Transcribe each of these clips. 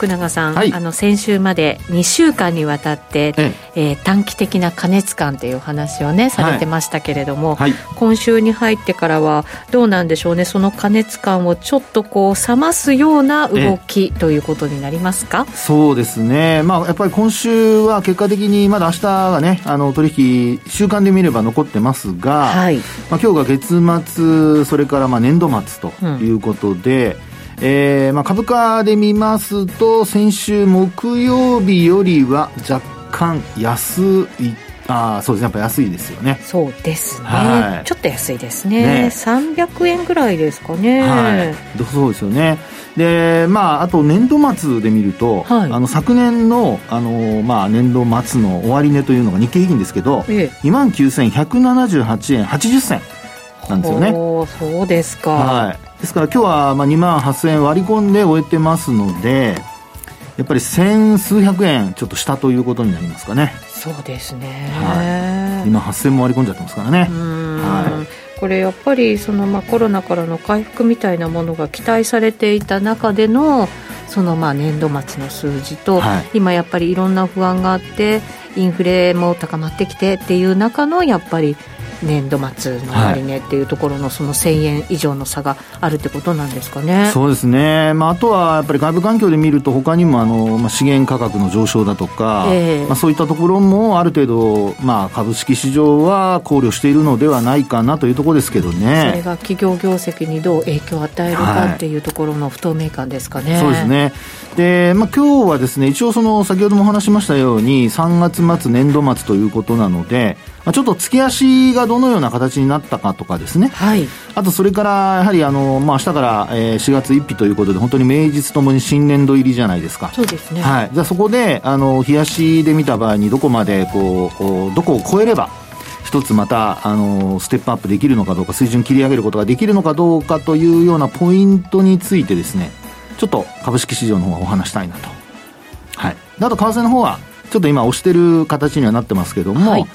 福永さん、はい、あの先週まで2週間にわたって、ええ。えー、短期的な過熱感という話をねされてましたけれども、はい、今週に入ってからはどうなんでしょうね？その過熱感をちょっとこう冷ますような動きということになりますか？そうですね、まあ、やっぱり今週は結果的にまだ明日がねあの取引週間で見れば残ってますが、はい。まあ、今日が月末それからまあ年度末ということで、うんえーまあ、株価で見ますと先週木曜日よりは若干安いああそうですねやっぱ安いですよね。そうですね、はい、ちょっと安いですね。ね。300円ぐらいですかね。はい。そうですよね。でまああと年度末で見ると、はい、あの昨年のあの、まあ、年度末の終値というのが日経平均ですけど、ええ、2万9178円80銭なんですよね。そうですか。はいですから今日はまあ2万8000円割り込んで終えてますのでやっぱり千数百円ちょっと下ということになりますかね。そうですね、はい、今8000も割り込んじゃってますからね。はい、これやっぱりそのまあコロナからの回復みたいなものが期待されていた中でのそのまあ年度末の数字と、はい、今やっぱりいろんな不安があってインフレも高まってきてっていう中のやっぱり年度末の終値っていうところのその1000円以上の差があるってことなんですかね。そうですね、まあ、あとはやっぱり外部環境で見ると、他にもあの、まあ、資源価格の上昇だとか、えー、まあ、そういったところもある程度、まあ、株式市場は考慮しているのではないかなというところですけどね。それが企業業績にどう影響を与えるかっていうところの不透明感ですかね。はい、そうですねで、まあ、今日はですね一応その先ほども話しましたように3月末年度末ということなので、まあ、ちょっと月足がどのような形になったかとかですね、はい、あとそれからやはりあの、まあ明日から、えー、4月1日ということで、本当に名実ともに新年度入りじゃないですか。そうですね。はい。じゃあそこで、あの、冷やしで見た場合にどこまでこう、どこを超えれば、一つまた、あの、ステップアップできるのかどうか、水準切り上げることができるのかどうかというようなポイントについてですね、ちょっと株式市場の方はお話したいなと。はい。あと、為替の方は、ちょっと今押してる形にはなってますけども、はい、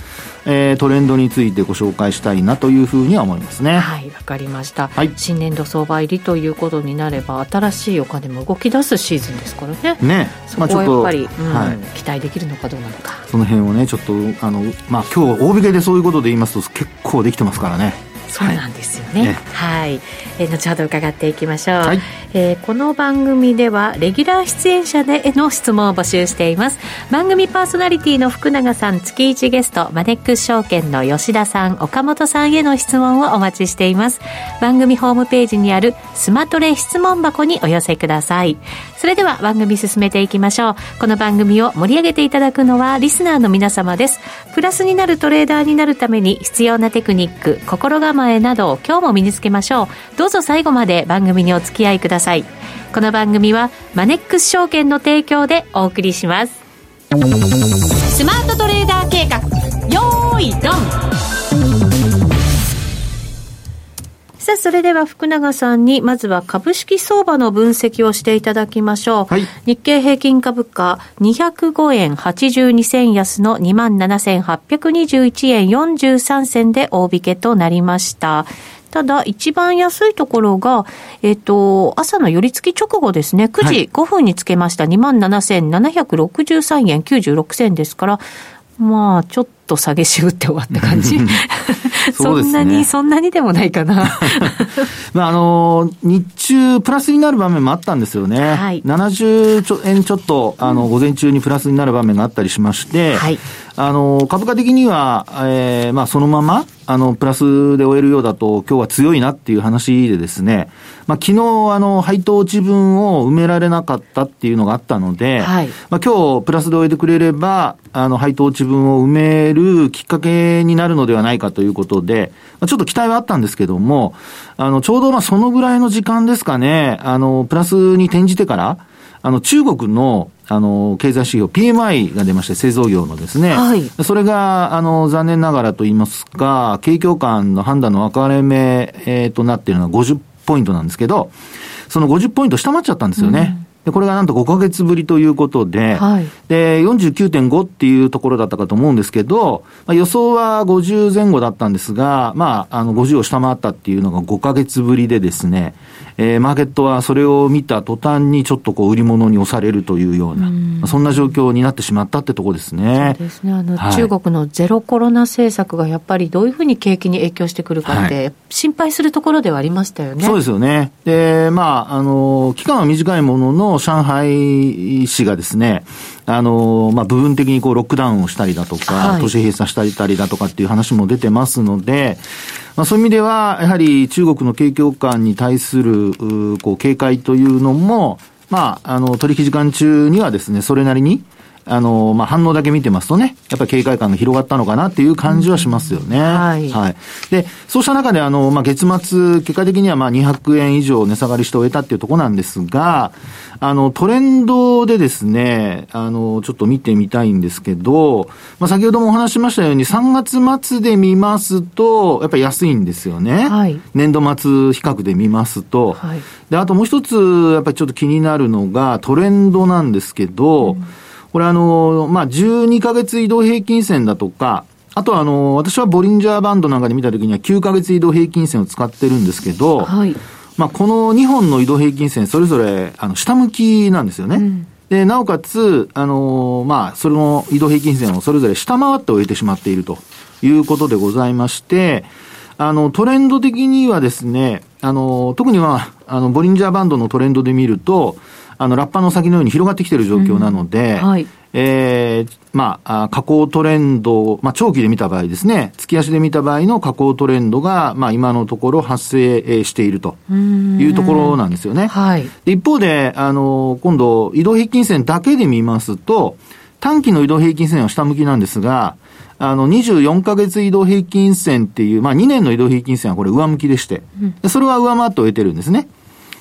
えー、トレンドについてご紹介したいなというふうには思いますね。はいわかりました、はい、新年度相場入りということになれば新しいお金も動き出すシーズンですからね。ねそこはやっぱり、まあうん、はい、期待できるのかどうなのか。その辺をねちょっとあのまあ今日大引けでそういうことで言いますと結構できてますからね。そうなんですよね。はい、えー、後ほど伺っていきましょう。はい、えー、この番組ではレギュラー出演者での質問を募集しています。番組パーソナリティの福永さん、月一ゲストマネックス証券の吉田さん、岡本さんへの質問をお待ちしています。番組ホームページにあるスマトレ質問箱にお寄せください。それでは番組進めていきましょう。この番組を盛り上げていただくのはリスナーの皆様です。プラスになるトレーダーになるために必要なテクニック、心構えなど今日も身につけましょう。どうぞ最後まで番組にお付き合いください。この番組はマネックス証券の提供でお送りします。スマートトレーダー計画、よーいドンさあ、それでは福永さんに、まずは株式相場の分析をしていただきましょう。はい、日経平均株価、205円82銭安の27,821円43銭で大引けとなりました。ただ、一番安いところが、えっ、と、朝の寄り付き直後ですね、9時5分につけました、はい、27,763円96銭ですから、まあ、ちょっと下げしぶって終わった感じ。そんなに、そんなにでもないかな。まあ、あの、日中、プラスになる場面もあったんですよね。はい。70円ちょっと、あの、午前中にプラスになる場面があったりしまして、はい。あの、株価的には、えー、まあ、そのまま、あの、プラスで終えるようだと、今日は強いなっていう話でですね、まあ、昨日、あの、配当値分を埋められなかったっていうのがあったので、はい、まあ、今日、プラスで終えてくれれば、あの、配当値分を埋めるきっかけになるのではないかということで、まあ、ちょっと期待はあったんですけども、あの、ちょうどまあ、そのぐらいの時間ですかね、あの、プラスに転じてから、あの、中国の、あの、経済指標 PMI が出まして、製造業のですね。はい。それが、あの、残念ながらと言いますか、景況感の判断の分かれ目、えー、となっているのは50ポイントなんですけど、その50ポイント下回っちゃったんですよね。うんで、これがなんと5ヶ月ぶりということで、はい、で、49.5っていうところだったかと思うんですけど、まあ、予想は50前後だったんですが、まあ、あの、50を下回ったっていうのが5ヶ月ぶりでですね、えー、マーケットはそれを見た途端にちょっとこう売り物に押されるというような、うそんな状況になってしまったってとこですね。そうですね。あの、はい、中国のゼロコロナ政策がやっぱりどういうふうに景気に影響してくるかって、心配するところではありましたよね。そうですよね。で、まあ、あの、期間は短いものの、上海市がですね、あの、まあ、部分的にこうロックダウンをしたりだとか、はい、都市閉鎖したりだとかっていう話も出てますので、まあ、そういう意味では、やはり中国の景況感に対する、こう、警戒というのも、まあ、あの、取引時間中にはですね、それなりに、あの、まあ、反応だけ見てますとね、やっぱり警戒感が広がったのかなっていう感じはしますよね。はい。はい。で、そうした中で、あの、まあ、月末、結果的にはまあ、200円以上値下がりして終えたっていうところなんですが、あの、トレンドでですね、あの、ちょっと見てみたいんですけど、まあ、先ほどもお話しましたように、3月末で見ますと、やっぱり安いんですよね。はい。年度末比較で見ますと。はい。で、あともう一つ、やっぱりちょっと気になるのが、トレンドなんですけど、うんこれあの、まあ、12ヶ月移動平均線だとか、あとはあの、私はボリンジャーバンドなんかで見たときには9ヶ月移動平均線を使ってるんですけど、はい。まあ、この2本の移動平均線、それぞれ、あの、下向きなんですよね。うん、で、なおかつ、あの、まあ、それの移動平均線をそれぞれ下回って終えてしまっているということでございまして、あの、トレンド的にはですね、あの、特には、あの、ボリンジャーバンドのトレンドで見ると、あの、ラッパの先のように広がってきている状況なので、うん。はい、えー、まあ、下降トレンド、まあ、長期で見た場合ですね、月足で見た場合の下降トレンドが、まあ、今のところ発生しているというところなんですよね。はい、一方で、あの、今度、移動平均線だけで見ますと、短期の移動平均線は下向きなんですが、あの、24ヶ月移動平均線っていう、まあ2年の移動平均線はこれ上向きでして、うん、それは上回って終えてるんですね。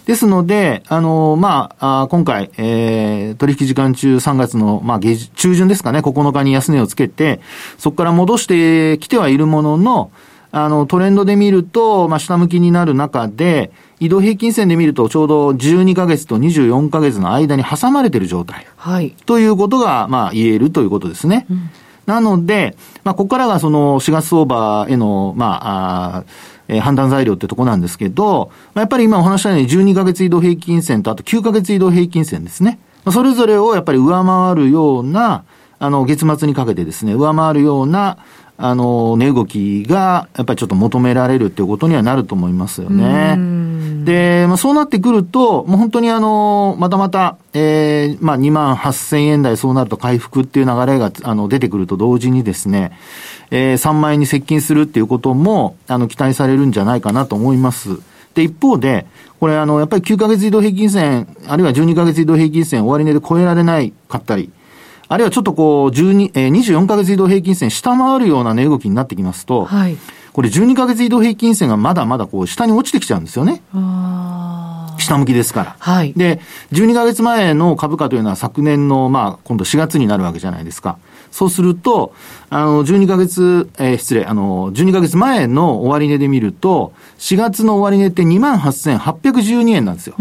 ですので、あの、まあ、あ今回、えー、取引時間中3月の、まあ、中旬ですかね、9日に安値をつけて、そこから戻してきてはいるものの、あの、トレンドで見ると、まあ、下向きになる中で、移動平均線で見ると、ちょうど12ヶ月と24ヶ月の間に挟まれている状態。はい。ということが、まあ、言えるということですね。うん、なので、まあ、ここからがその4月相場への、まあ、あえー、判断材料ってとこなんですけど、やっぱり今お話したように12ヶ月移動平均線とあと9ヶ月移動平均線ですね。まあそれぞれをやっぱり上回るような、あの、月末にかけてですね、上回るような、あの、値動きが、やっぱりちょっと求められるっていうことにはなると思いますよね。で、まあ、そうなってくると、もう本当にあの、またまた、ええー、まあ、2万8000円台そうなると回復っていう流れが、あの、出てくると同時にですね、えー、3万円に接近するっていうことも、あの、期待されるんじゃないかなと思います。で、一方で、これあの、やっぱり9ヶ月移動平均線、あるいは12ヶ月移動平均線終値で超えられないかったり、あるいはちょっとこう、12、えー、24ヶ月移動平均線下回るような値動きになってきますと、はい、これ12ヶ月移動平均線がまだまだこう、下に落ちてきちゃうんですよね。下向きですから。はい。で、12ヶ月前の株価というのは昨年の、まあ、今度4月になるわけじゃないですか。そうすると、あの、12ヶ月、えー、失礼、あの、12ヶ月前の終値で見ると、4月の終値って28,812円なんですよ。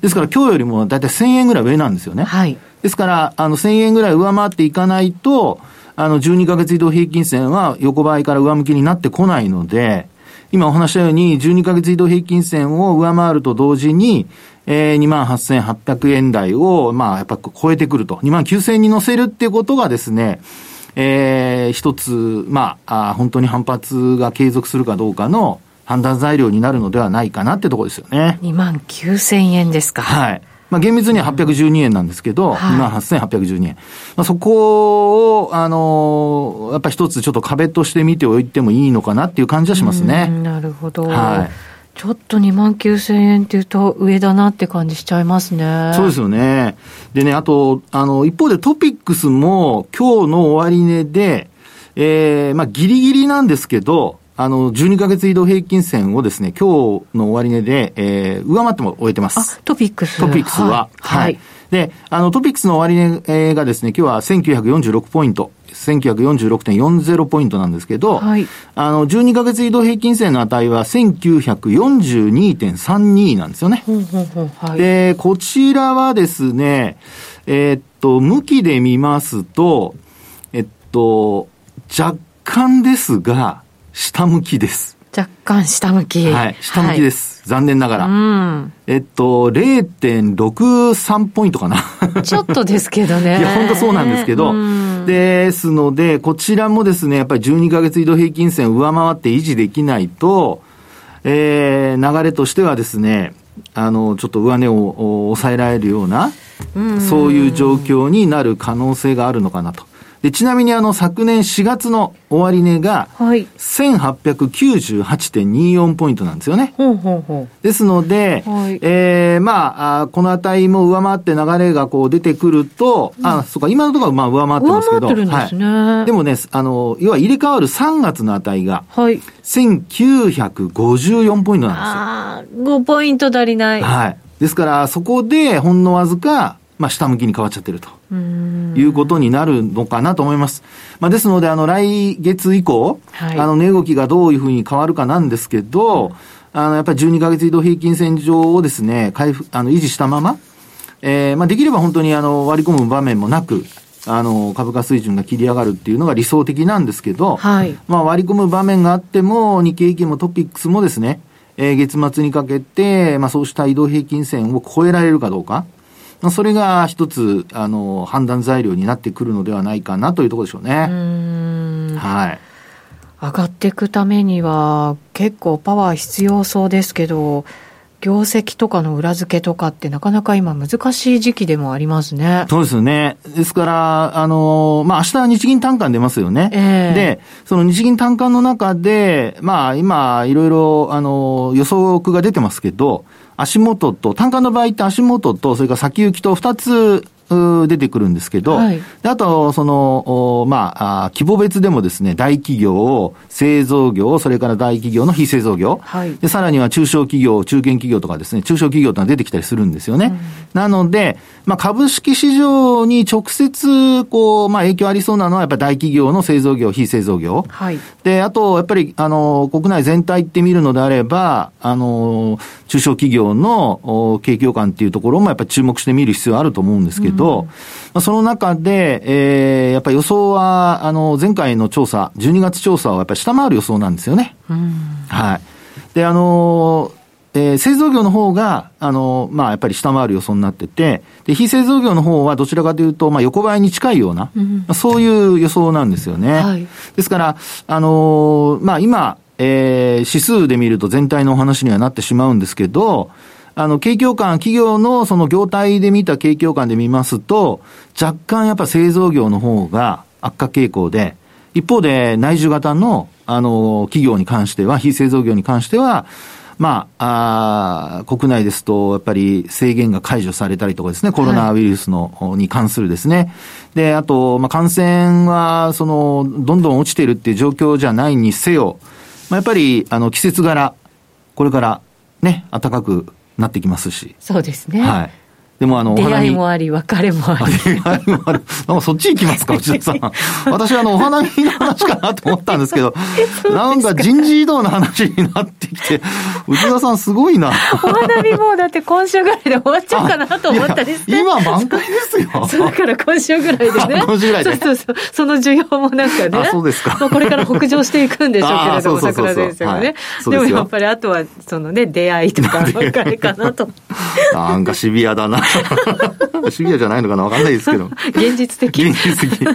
ですから今日よりもだいたい1000円ぐらい上なんですよね。はい。ですから、あの、1000円ぐらい上回っていかないと、あの、12ヶ月移動平均線は横ばいから上向きになってこないので、今お話したように、12ヶ月移動平均線を上回ると同時に、えー、28,800円台を、まあ、やっぱ超えてくると。29,000円に乗せるっていうことがですね、えー、一つ、まあ、あ本当に反発が継続するかどうかの判断材料になるのではないかなってところですよね。2万9000円ですか。はい。まあ、厳密には812円なんですけど、はい、2万8812円。まあ、そこを、あのー、やっぱ一つちょっと壁として見ておいてもいいのかなっていう感じはしますね。なるほど。はい。ちょっと2万9000円っていうと上だなって感じしちゃいますね。そうですよね。でね、あと、あの、一方でトピックスも今日の終値で、ええー、まあギリギリなんですけど、あの、12ヶ月移動平均線をですね、今日の終値で、えー、上回っても終えてます。トピックス。トピックスは。はい。はい、で、あの、トピックスの終値がですね、今日は1946ポイント。1946.40ポイントなんですけど、はい、あの、12ヶ月移動平均線の値は1942.32なんですよね。はい、で、こちらはですね、えー、っと、向きで見ますと、えっと、若干ですが、下向きです。若干下向き。はい、下向きです。はい、残念ながら。うん、えっと、0.63ポイントかな。ちょっとですけどね。いや、本当そうなんですけど、うん、ですので、こちらもですね、やっぱり12ヶ月移動平均線上回って維持できないと、えー、流れとしてはですね、あの、ちょっと上値を抑えられるような、そういう状況になる可能性があるのかなと。で、ちなみにあの、昨年4月の終値が、はい。1898.24ポイントなんですよね。ほうほうほうですので、はい、えー、まあ、この値も上回って流れがこう出てくると、うん、あ、そうか、今のところはまあ上回ってますけど。上回ってるんですね。はい、でもね、あの、要は入れ替わる3月の値が、はい。1954ポイントなんですよ。ああ、5ポイント足りない。はい。ですから、そこでほんのわずか、まあ、下向きに変わっちゃってると。いうことになるのかなと思います。まあ、ですので、あの、来月以降、はい、あの、値動きがどういうふうに変わるかなんですけど、あの、やっぱり12ヶ月移動平均線上をですね、回復、あの、維持したまま、えー、まあ、できれば本当にあの、割り込む場面もなく、あの、株価水準が切り上がるっていうのが理想的なんですけど、はい、まあ、割り込む場面があっても、日経平均もトピックスもですね、えー、月末にかけて、まあ、そうした移動平均線を超えられるかどうか。まあ、それが一つ、あの、判断材料になってくるのではないかなというところでしょうね。うはい。上がっていくためには、結構パワー必要そうですけど、業績とかの裏付けとかってなかなか今難しい時期でもありますね。そうですよね。ですから、あの、まあ、明日日銀単価出ますよね。えー、で、その日銀単価の中で、まあ、今、いろいろ、あの、予測が出てますけど、足元と、単価の場合って足元と、それから先行きと2つ出てくるんですけど、はい、あと、その、まあ、規模別でもですね、大企業、製造業、それから大企業の非製造業、はい、で、さらには中小企業、中堅企業とかですね、中小企業というのが出てきたりするんですよね。うん、なので、まあ、株式市場に直接、こう、まあ、影響ありそうなのは、やっぱり大企業の製造業、非製造業。はい。で、あと、やっぱり、あの、国内全体って見るのであれば、あの、中小企業の景況感っていうところもやっぱり注目して見る必要あると思うんですけど、うん、まあ、その中で、えー、やっぱり予想は、あの、前回の調査、12月調査はやっぱり下回る予想なんですよね。うん、はい。で、あのえー、製造業の方が、あの、まあ、やっぱり下回る予想になってて、で、非製造業の方はどちらかというと、まあ、横ばいに近いような、うん、まあ、そういう予想なんですよね。はい、ですから、あのー、まあ、今、えー、指数で見ると全体のお話にはなってしまうんですけど、あの、景況感、企業のその業態で見た景況感で見ますと、若干やっぱ製造業の方が悪化傾向で、一方で内需型の、あの、企業に関しては、非製造業に関しては、まあ、あ国内ですと、やっぱり制限が解除されたりとかですね、コロナウイルスの、はい、に関するですね。で、あと、まあ、感染は、その、どんどん落ちてるっていう状況じゃないにせよ、まあ、やっぱり、あの、季節柄、これからね、暖かくなってきますし。そうですね。はい。でもあの、出会いもあり、別れもあり。出会いもある。なんかそっち行きますか、内田さん。私あの、お花見の話かなと思ったんですけど、なんか人事異動の話になってきて、内田さんすごいな。お花見もうだって今週ぐらいで終わっちゃうかなと思ったですね。今満開ですよ。そうだから今週ぐらいでね。今週ぐらいで。そうそうそう。その需要もなんかね。あ、そうですか。これから北上していくんでしょうけれど も、桜先生はね。でもやっぱりあとは、そのね、出会いとか別れかなと。なんかシビアだな。シビアじゃないのかなわかんないですけど。現実的。現実的。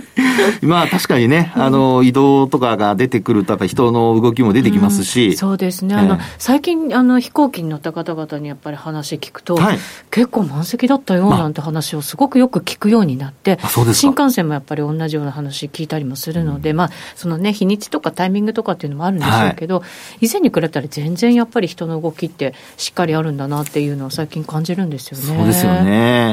まあ確かにね、あの、移動とかが出てくると、やっぱり人の動きも出てきますし。うん、そうですね。あの、最近、あの、飛行機に乗った方々にやっぱり話聞くと、はい、結構満席だったよなんて話をすごくよく聞くようになって、新幹線もやっぱり同じような話聞いたりもするので、うん、まあ、そのね、日にちとかタイミングとかっていうのもあるんでしょうけど、はい、以前に比べたら全然やっぱり人の動きってしっかりあるんだなっていうのを最近感じるんですよね。そうですよね。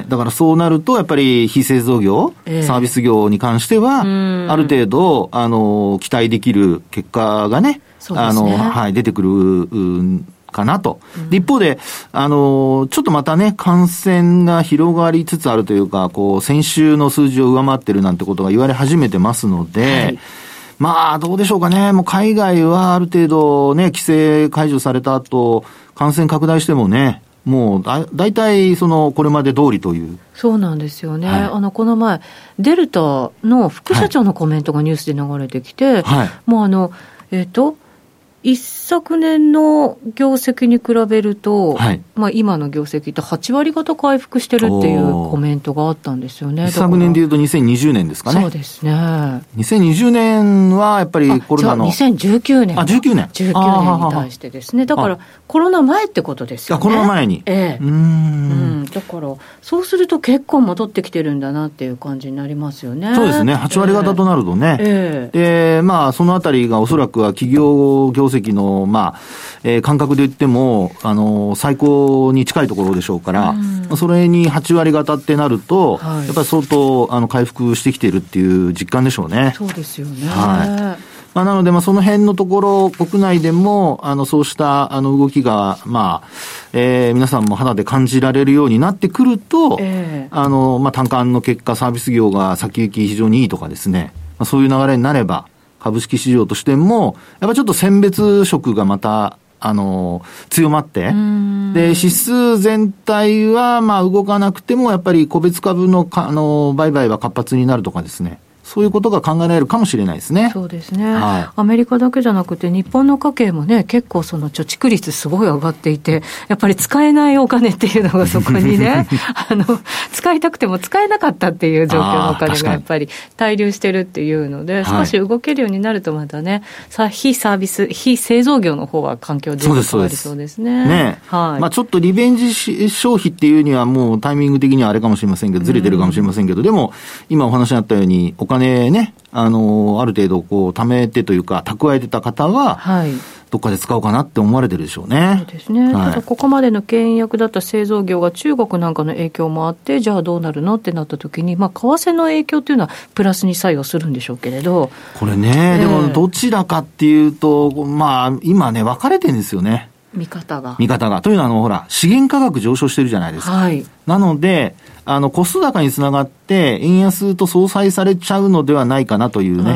だからそうなると、やっぱり非製造業、えー、サービス業に関しては、ある程度、あの、期待できる結果がね、ね、あの、はい、出てくる、かなと。で、一方で、あの、ちょっとまたね、感染が広がりつつあるというか、こう、先週の数字を上回ってるなんてことが言われ始めてますので、はい。まあ、どうでしょうかね。もう海外はある程度ね、規制解除された後、感染拡大してもね、もうだ大体そのこれまで通りという。そうなんですよね、はい、あのこの前、デルタの副社長のコメントがニュースで流れてきて、はい、もうあの、えっ、ー、と、一昨年の業績に比べると、はい、まあ今の業績って8割方回復してるっていうコメントがあったんですよね。一昨年でいうと2020年ですかね。そうですね。2020年はやっぱりコロナの。2019年。あ、19年。19年に対してですね。だからコロナ前ってことですよね。コロナ前に。ええ。うん。だから、そうすると結構戻ってきてるんだなっていう感じになりますよね。そうですね。8割方となるとね。ええ。で、まあそのあたりがおそらくは企業業績の、まあ、えー、感覚で言っても、あの、最高に近いところでしょうから、うん、それに8割方ってなると、はい、やっぱり相当、あの、回復してきているっていう実感でしょうね。そうですよね。はい。まあ、なので、まあ、その辺のところ、国内でも、あの、そうした、あの、動きが、まあ、えー、皆さんも肌で感じられるようになってくると、えー、あの、まあ、単価の結果、サービス業が先行き非常にいいとかですね、まあ、そういう流れになれば、株式市場としても、やっぱちょっと選別色がまた、あの、強まって、で、指数全体は、まあ、動かなくても、やっぱり個別株のか、あの、売買は活発になるとかですね。そういうことが考えられるかもしれないですね。そうですね。はい、アメリカだけじゃなくて、日本の家計もね、結構その貯蓄率すごい上がっていて、やっぱり使えないお金っていうのがそこにね、あの、使いたくても使えなかったっていう状況のお金がやっぱり滞留してるっていうので、少し動けるようになるとまたね、さ非サービス、非製造業の方は環境で変わりそうですね。ねはい。まあちょっとリベンジ消費っていうにはもうタイミング的にはあれかもしれませんけど、ずれてるかもしれませんけど、でも、今お話にあったように、お金金ね、あの、ある程度こう、貯めてというか、蓄えてた方は、はい。どっかで使おうかなって思われてるでしょうね。そうですね。はい、ただ、ここまでの牽引役だった製造業が中国なんかの影響もあって、じゃあどうなるのってなった時に、まあ、為替の影響っていうのはプラスに作用するんでしょうけれど。これね、えー、でもどちらかっていうと、まあ、今ね、分かれてるんですよね。見方が。見方が。というのは、あの、ほら、資源価格上昇してるじゃないですか。はい。なので、あの、コスト高につながって、円安と相殺されちゃうのではないかなというね、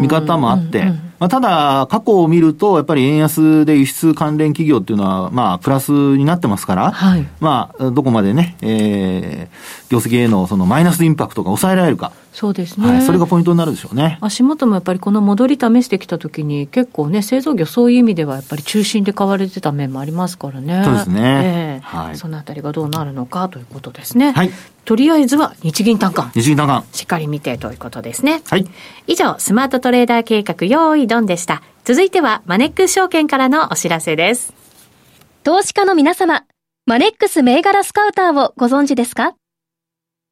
見方もあって、うんうん、まあ、ただ、過去を見ると、やっぱり円安で輸出関連企業っていうのは、まあ、プラスになってますから、はい、まあ、どこまでね、えー、業績へのそのマイナスインパクトが抑えられるか。そうですね、はい、それがポイントになるでしょうね足元もやっぱりこの戻り試してきたときに、結構ね、製造業、そういう意味ではやっぱり中心で買われてた面もありますからね、そうですね、えーはい、そのあたりがどうなるのかということですね。はいとりあえずは日銀単価。日銀単価。しっかり見てということですね。はい。以上、スマートトレーダー計画用意ドンでした。続いては、マネックス証券からのお知らせです。投資家の皆様、マネックス銘柄スカウターをご存知ですか？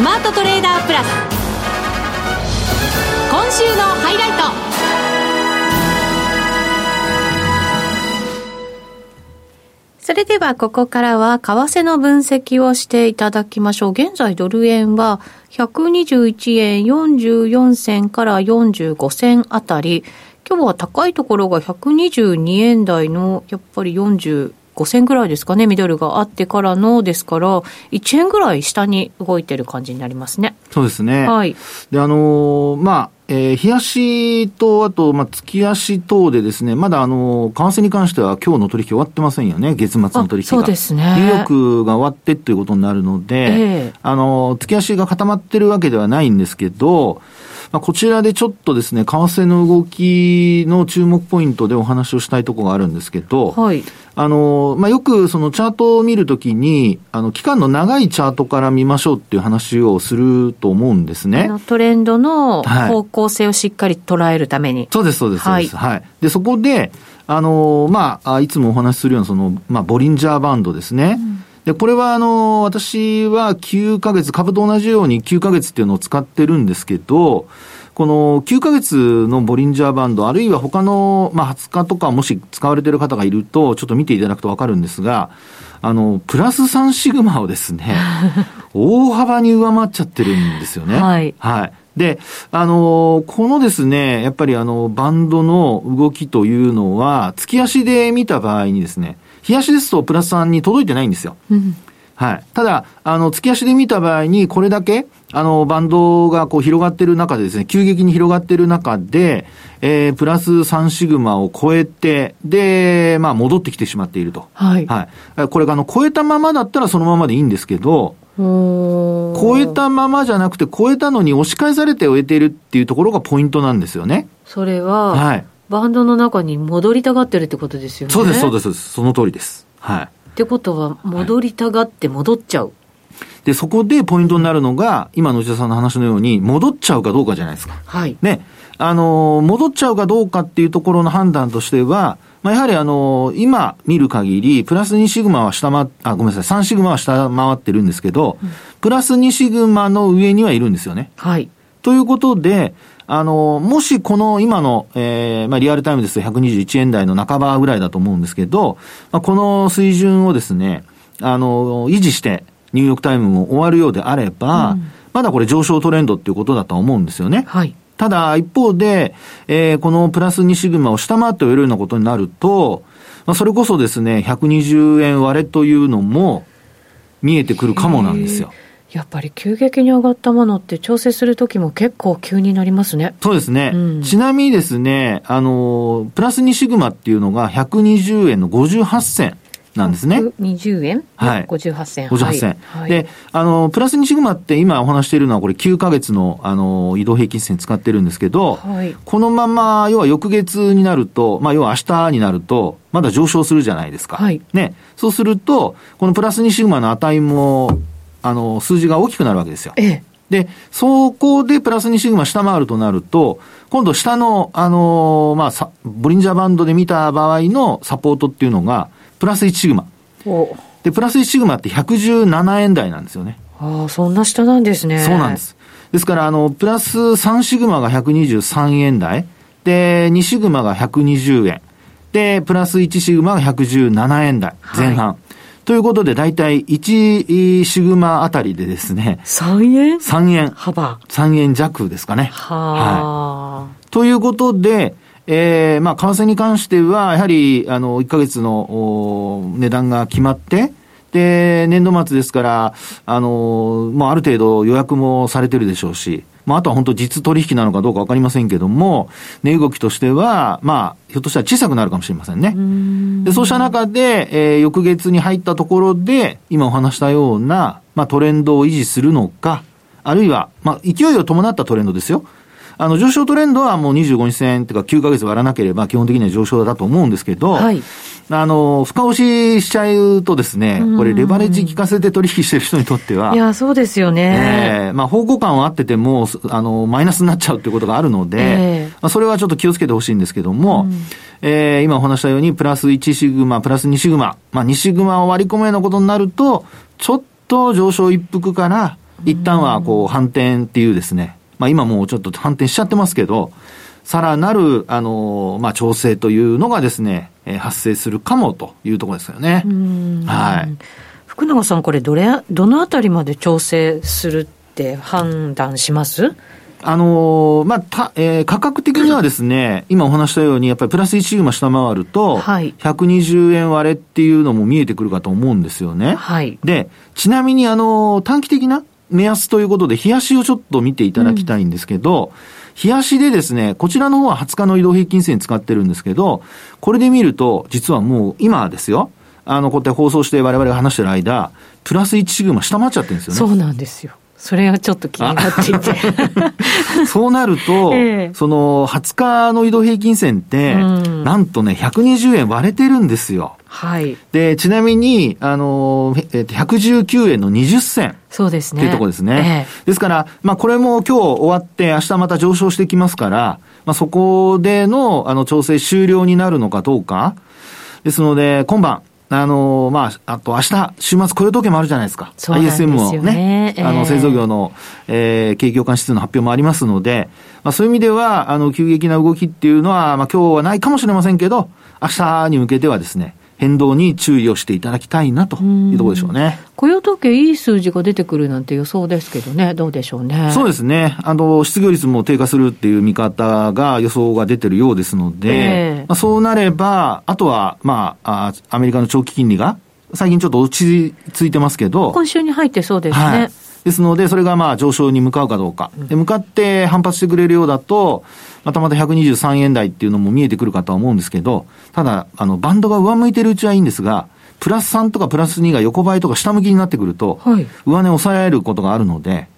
スマートトレーダープラス。今週のハイライト。それではここからは為替の分析をしていただきましょう。現在ドル円は121円44銭から45銭あたり、今日は高いところが122円台のやっぱり40 5銭ぐらいですかね、ミドルがあってからのですから、1円ぐらい下に動いてる感じになりますね。そうですね。はい。で、あのー、まあ、えー、日足と、あと、まあ、月足等でですね、まだあの、為替に関しては今日の取引終わってませんよね、月末の取引が。そうですね。ニューヨークが終わってということになるので、えー、あの、月足が固まってるわけではないんですけど、まあ、こちらでちょっとですね、為替の動きの注目ポイントでお話をしたいところがあるんですけど、はい。あの、まあ、よくそのチャートを見るときに、あの、期間の長いチャートから見ましょうっていう話をすると思うんですね。トレンドの方向性をしっかり捉えるために。はい、そうです、そうです、そうです。はい。で、そこで、あの、まあ、いつもお話しするような、その、まあ、ボリンジャーバンドですね。うんで、これはあの、私は9ヶ月、株と同じように9ヶ月っていうのを使ってるんですけど、この9ヶ月のボリンジャーバンド、あるいは他の、まあ、20日とかもし使われてる方がいると、ちょっと見ていただくとわかるんですが、あの、プラス3シグマをですね、大幅に上回っちゃってるんですよね。はい。はい。で、あのこのですね、やっぱりあの、バンドの動きというのは、月足で見た場合にですね、日足ですとプラス3に届いてないんですよ。うん、はい。ただ、あの、月足で見た場合に、これだけ、あの、バンドがこう広がってる中でですね、急激に広がってる中で、えー、プラス3シグマを超えて、で、まあ戻ってきてしまっていると。はい。はい。これがあの、超えたままだったらそのままでいいんですけど、超えたままじゃなくて、超えたのに押し返されて終えているっていうところがポイントなんですよね。それは、はい。バンドの中に戻りたがってるってことですよね。そうです、そうです、その通りです。はい。ってことは、戻りたがって戻っちゃう。はいで、そこでポイントになるのが、今の内田さんの話のように、戻っちゃうかどうかじゃないですか。はい。ね。あの、戻っちゃうかどうかっていうところの判断としては、まあ、やはりあの、今見る限り、プラス2シグマは下回あ、ごめんなさい、3シグマは下回ってるんですけど、うん、プラス2シグマの上にはいるんですよね。はい。ということで、あの、もしこの今の、えー、まあ、リアルタイムですと121円台の半ばぐらいだと思うんですけど、まあ、この水準をですね、あの、維持して、ニューヨークタイムも終わるようであれば、うん、まだこれ上昇トレンドっていうことだと思うんですよね。はい。ただ、一方で、えー、このプラス2シグマを下回って終えるようなことになると、まあ、それこそですね、120円割れというのも見えてくるかもなんですよ。やっぱり急激に上がったものって調整するときも結構急になりますね。そうですね。うん、ちなみにですね、あの、プラス2シグマっていうのが120円の58銭。なんですね。120円？はい。58銭。58銭。はい、で、あの、プラス2シグマって今お話しているのはこれ9ヶ月の、あの、移動平均線使ってるんですけど、はい、このまま、要は翌月になると、まあ、要は明日になると、まだ上昇するじゃないですか。はい。ね。そうすると、このプラス2シグマの値も、あの、数字が大きくなるわけですよ。ええ。で、そこでプラス2シグマ下回るとなると、今度下の、あのまあ、ボリンジャーバンドで見た場合のサポートっていうのが、プラス1シグマ。で、プラス1シグマって117円台なんですよね。ああ、そんな下なんですね。そうなんです。ですから、あの、プラス3シグマが123円台。で、2シグマが120円。で、プラス1シグマが117円台前半。はい、ということで、だいたい1シグマあたりでですね。3円 ?3 円。幅。3円弱ですかね。はあ。はい。ということで、えー、まあ、為替に関しては、やはり、あの、1ヶ月の値段が決まって、で、年度末ですから、あの、もうある程度予約もされてるでしょうし、まあ、あとは本当実取引なのかどうかわかりませんけども、値動きとしては、まあ、ひょっとしたら小さくなるかもしれませんね。で、そうした中で、えー、翌月に入ったところで、今お話したような、まあ、トレンドを維持するのか、あるいは、まあ、勢いを伴ったトレンドですよ。あの、上昇トレンドはもう25日線というか9ヶ月割らなければ基本的には上昇だと思うんですけど、はい、あの、深押ししちゃうとですね、これレバレッジ効かせて取引してる人にとっては。いや、そうですよね。ええー、まあ方向感はあってても、あの、マイナスになっちゃうっていうことがあるので、えー、まあそれはちょっと気をつけてほしいんですけども、うん、えー、今お話したように、プラス1シグマ、プラス2シグマ、まあ2シグマを割り込むようなことになると、ちょっと上昇一服から、一旦はこう反転っていうですね、まあ今もうちょっと反転しちゃってますけど、さらなる、あの、まあ調整というのがですね、えー、発生するかもというところですよね。はい。福永さん、これどれ、どのあたりまで調整するって判断します？あのー、まあ、た、えー、価格的にはですね、今お話したように、やっぱりプラス1シグマ下回ると、はい、120円割れっていうのも見えてくるかと思うんですよね。はい。で、ちなみにあのー、短期的な目安ということで、冷やしをちょっと見ていただきたいんですけど、うん、冷やしでですね、こちらの方は20日の移動平均線使ってるんですけど、これで見ると、実はもう今ですよ、あの、こうやって放送して我々が話してる間、プラス1シグマ下回っちゃってるんですよね。そうなんですよ。それはちょっと気になっていて。そうなると、ええ、その20日の移動平均線って、うん、なんとね、120円割れてるんですよ。はい。で、ちなみに、あの、えっと、119円の20銭。そうですね。っていうところですね。え、ですから、まあ、これも今日終わって、明日また上昇してきますから、まあ、そこでの、あの、調整終了になるのかどうか。ですので、今晩、あの、まあ、あと明日、週末雇用統計もあるじゃないですか。す ISM もね、えー、あの、製造業の、えー、景況感指数の発表もありますので、まあ、そういう意味では、あの、急激な動きっていうのは、まあ、今日はないかもしれませんけど、明日に向けてはですね、変動に注意をしていただきたいなというところでしょうね。雇用統計、いい数字が出てくるなんて予想ですけどね、どうでしょうね。そうですね。あの、失業率も低下するっていう見方が予想が出てるようですので、えー、まあ、そうなれば、あとは、まあ、アメリカの長期金利が最近ちょっと落ち着いてますけど。今週に入ってそうですね。はいですので、それがまあ上昇に向かうかどうか。で、向かって反発してくれるようだと、またまた123円台っていうのも見えてくるかとは思うんですけど、ただ、あの、バンドが上向いてるうちはいいんですが、プラス3とかプラス2が横ばいとか下向きになってくると、はい、上値を抑えることがあるので、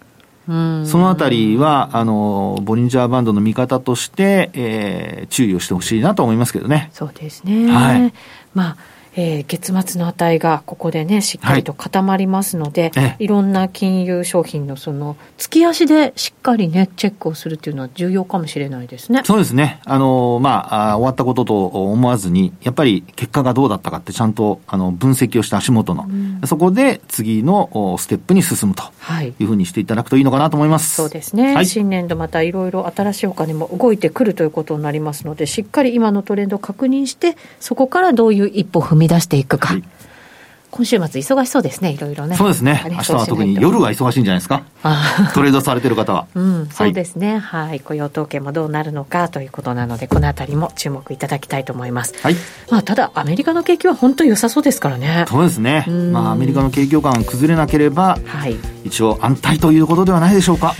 そのあたりは、あの、ボリンジャーバンドの見方として、えー、注意をしてほしいなと思いますけどね。そうですね。はい。まあ、えー、月末の値がここでね、しっかりと固まりますので、はい、いろんな金融商品のその、月足でしっかりね、チェックをするっていうのは重要かもしれないですね。そうですね。あの、まあ、あ終わったことと思わずに、やっぱり結果がどうだったかってちゃんと、あの、分析をした足元の、うん、そこで次のステップに進むというふうにしていただくといいのかなと思います。そうですね。はい、新年度またいろいろ新しいお金も動いてくるということになりますので、しっかり今のトレンドを確認して、そこからどういう一歩踏みみ出していくか。はい今週末忙しそうですね、いろいろね。そうですね。明日は特に夜は忙しいんじゃないですか。トレードされてる方は。うん、そうですね。はい。雇用統計もどうなるのかということなので、このあたりも注目いただきたいと思います。はい。まあ、ただ、アメリカの景気は本当に良さそうですからね。そうですね。まあ、アメリカの景況感崩れなければ、はい。一応安泰ということではないでしょうか。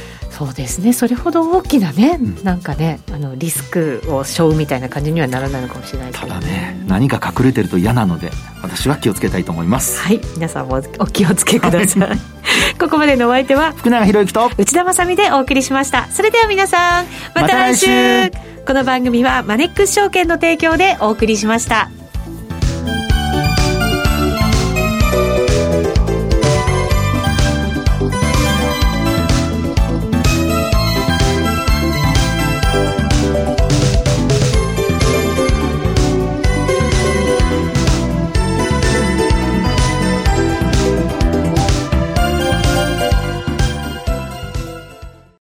そうですね。それほど大きなね、うん、なんかねあのリスクを背負うみたいな感じにはならないのかもしれないただね何か隠れてると嫌なので私は気をつけたいと思います。はい。皆さんもお気をつけください。ここまでのお相手は福永博之と内田まさでお送りしました。それでは皆さんまた来週。ま、来週。この番組はマネックス証券の提供でお送りしました